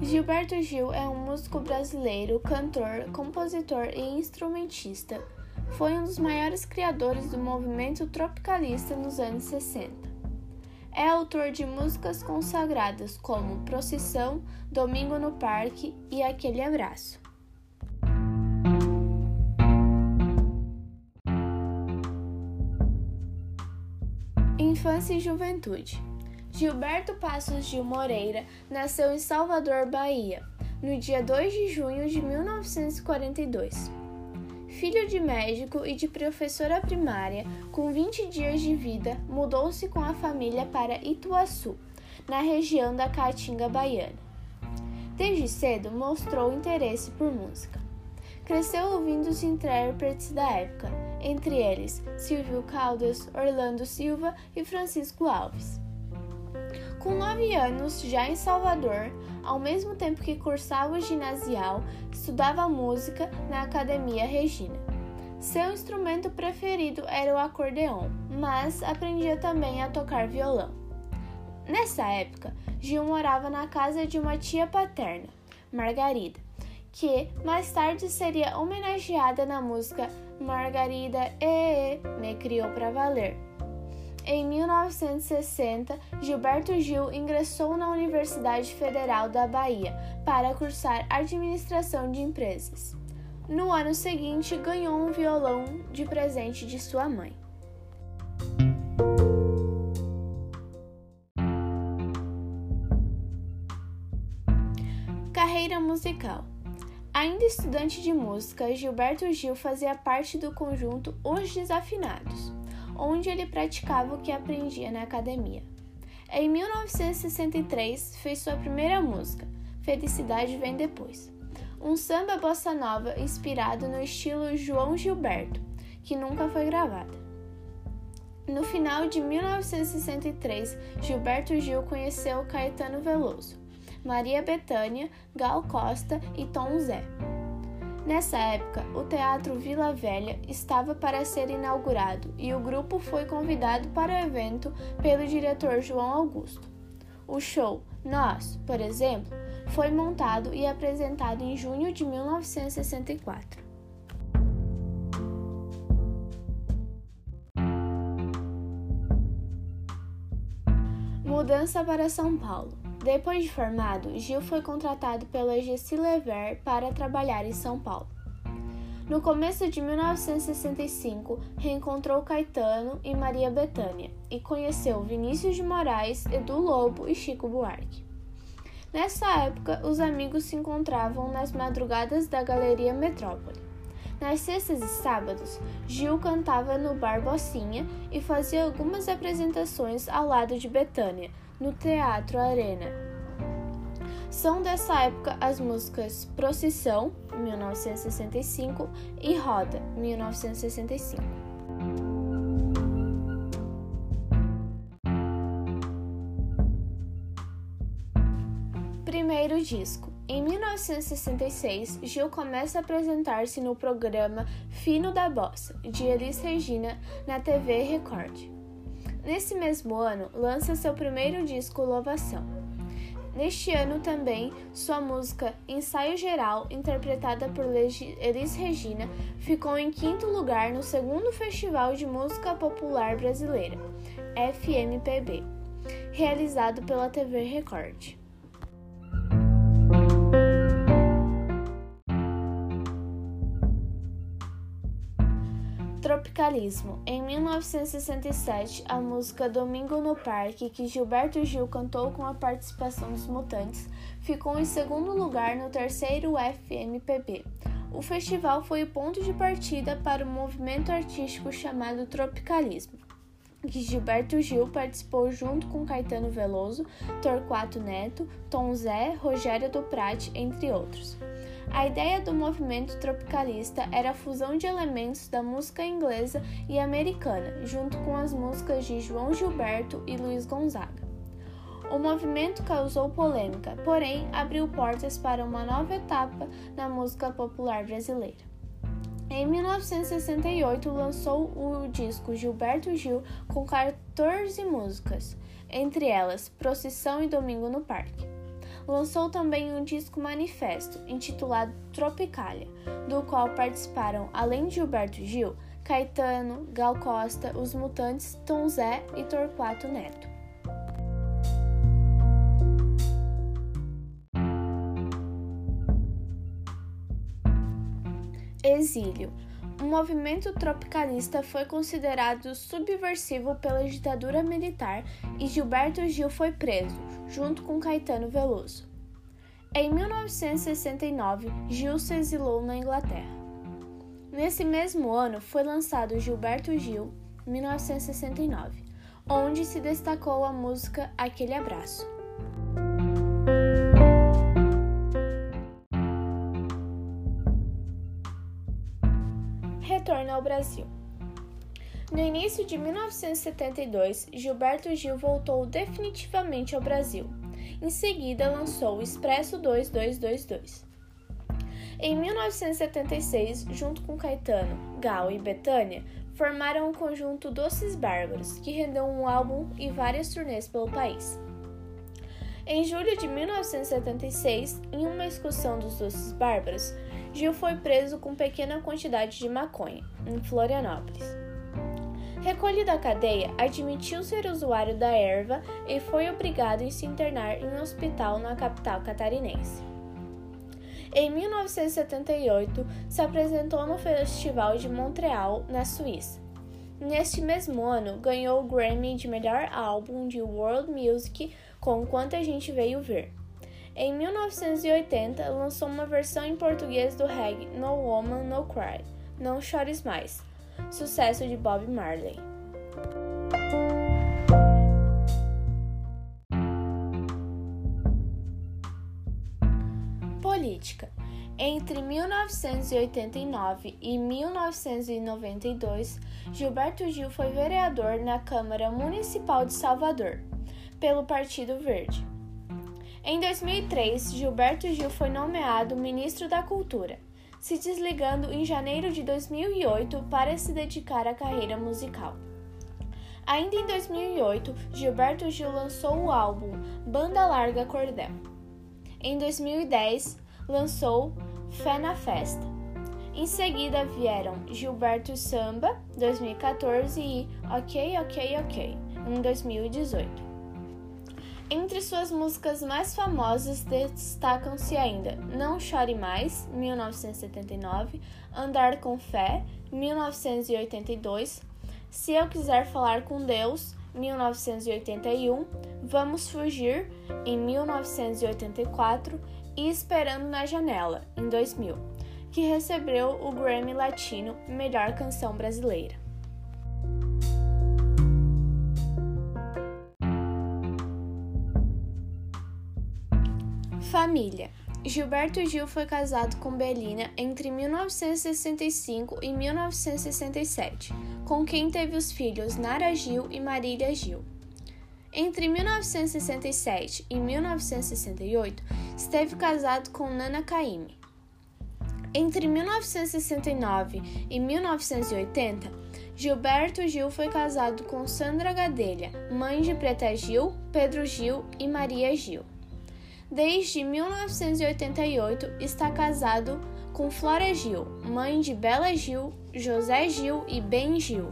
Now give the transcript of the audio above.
Gilberto Gil é um músico brasileiro, cantor, compositor e instrumentista. Foi um dos maiores criadores do movimento tropicalista nos anos 60. É autor de músicas consagradas como Procissão, Domingo no Parque e Aquele Abraço. Infância e Juventude Gilberto Passos Gil Moreira nasceu em Salvador, Bahia, no dia 2 de junho de 1942. Filho de médico e de professora primária, com 20 dias de vida, mudou-se com a família para Ituaçu, na região da Caatinga baiana. Desde cedo mostrou interesse por música. Cresceu ouvindo os intérpretes da época, entre eles Silvio Caldas, Orlando Silva e Francisco Alves. Com nove anos, já em Salvador, ao mesmo tempo que cursava o ginasial, estudava música na Academia Regina. Seu instrumento preferido era o acordeon, mas aprendia também a tocar violão. Nessa época, Gil morava na casa de uma tia paterna, Margarida, que mais tarde seria homenageada na música Margarida E, me criou para valer, em 1960, Gilberto Gil ingressou na Universidade Federal da Bahia para cursar Administração de Empresas. No ano seguinte, ganhou um violão de presente de sua mãe. Carreira musical. Ainda estudante de música, Gilberto Gil fazia parte do conjunto Os Desafinados onde ele praticava o que aprendia na academia. Em 1963, fez sua primeira música, Felicidade Vem Depois, um samba bossa nova inspirado no estilo João Gilberto, que nunca foi gravada. No final de 1963, Gilberto Gil conheceu Caetano Veloso, Maria Bethânia, Gal Costa e Tom Zé. Nessa época, o Teatro Vila Velha estava para ser inaugurado e o grupo foi convidado para o evento pelo diretor João Augusto. O show Nós, por exemplo, foi montado e apresentado em junho de 1964. Mudança para São Paulo. Depois de formado, Gil foi contratado pela Gessi Lever para trabalhar em São Paulo. No começo de 1965, reencontrou Caetano e Maria Bethânia e conheceu Vinícius de Moraes, Edu Lobo e Chico Buarque. Nessa época, os amigos se encontravam nas madrugadas da Galeria Metrópole. Nas sextas e sábados, Gil cantava no Bar Bocinha e fazia algumas apresentações ao lado de Betânia, no Teatro Arena. São dessa época as músicas Procissão, 1965, e Roda, 1965. Primeiro disco. Em 1966, Gil começa a apresentar-se no programa Fino da Bossa, de Elis Regina, na TV Record. Nesse mesmo ano, lança seu primeiro disco Louvação. Neste ano também, sua música Ensaio Geral, interpretada por Elis Regina, ficou em quinto lugar no segundo Festival de Música Popular Brasileira, FMPB, realizado pela TV Record. Tropicalismo. Em 1967, a música Domingo no Parque, que Gilberto Gil cantou com a participação dos Mutantes, ficou em segundo lugar no terceiro FMPB. O festival foi o ponto de partida para o movimento artístico chamado Tropicalismo, que Gilberto Gil participou junto com Caetano Veloso, Torquato Neto, Tom Zé, Rogério do Prate, entre outros. A ideia do movimento tropicalista era a fusão de elementos da música inglesa e americana, junto com as músicas de João Gilberto e Luiz Gonzaga. O movimento causou polêmica, porém abriu portas para uma nova etapa na música popular brasileira. Em 1968 lançou o disco Gilberto Gil com 14 músicas, entre elas Procissão e Domingo no Parque. Lançou também um disco manifesto, intitulado Tropicalia, do qual participaram, além de Gilberto Gil, Caetano, Gal Costa, Os Mutantes, Tom Zé e Torquato Neto. Exílio. O movimento tropicalista foi considerado subversivo pela ditadura militar e Gilberto Gil foi preso, junto com Caetano Veloso. Em 1969, Gil se exilou na Inglaterra. Nesse mesmo ano foi lançado Gilberto Gil, 1969, onde se destacou a música Aquele Abraço. Retorno ao Brasil. No início de 1972, Gilberto Gil voltou definitivamente ao Brasil. Em seguida, lançou o Expresso 2222. Em 1976, junto com Caetano, Gal e Betânia, formaram o conjunto Doces Bárbaros, que rendeu um álbum e várias turnês pelo país. Em julho de 1976, em uma excursão dos Doces Bárbaros, Gil foi preso com pequena quantidade de maconha, em Florianópolis. Recolhido da cadeia, admitiu ser usuário da erva e foi obrigado a se internar em um hospital na capital catarinense. Em 1978, se apresentou no Festival de Montreal, na Suíça. Neste mesmo ano, ganhou o Grammy de melhor álbum de World Music com Quanta Gente Veio Ver. Em 1980, lançou uma versão em português do reggae No Woman No Cry, Não Chores Mais, sucesso de Bob Marley. Política. Entre 1989 e 1992, Gilberto Gil foi vereador na Câmara Municipal de Salvador, pelo Partido Verde. Em 2003, Gilberto Gil foi nomeado ministro da Cultura se desligando em janeiro de 2008 para se dedicar à carreira musical. Ainda em 2008, Gilberto Gil lançou o álbum Banda Larga Cordel. Em 2010, lançou Fé na Festa. Em seguida vieram Gilberto Samba, 2014 e Ok, Ok, Ok, em 2018. Entre suas músicas mais famosas destacam-se ainda Não Chore Mais, 1979, Andar com Fé, 1982, Se Eu Quiser Falar com Deus, 1981, Vamos Fugir, em 1984 e Esperando na Janela, em 2000, que recebeu o Grammy Latino Melhor Canção Brasileira. Família. Gilberto Gil foi casado com Belina entre 1965 e 1967, com quem teve os filhos Nara Gil e Marília Gil. Entre 1967 e 1968, esteve casado com Nana Caymmi. Entre 1969 e 1980, Gilberto Gil foi casado com Sandra Gadelha, mãe de Preta Gil, Pedro Gil e Maria Gil. Desde 1988 está casado com Flora Gil, mãe de Bela Gil, José Gil e Ben Gil.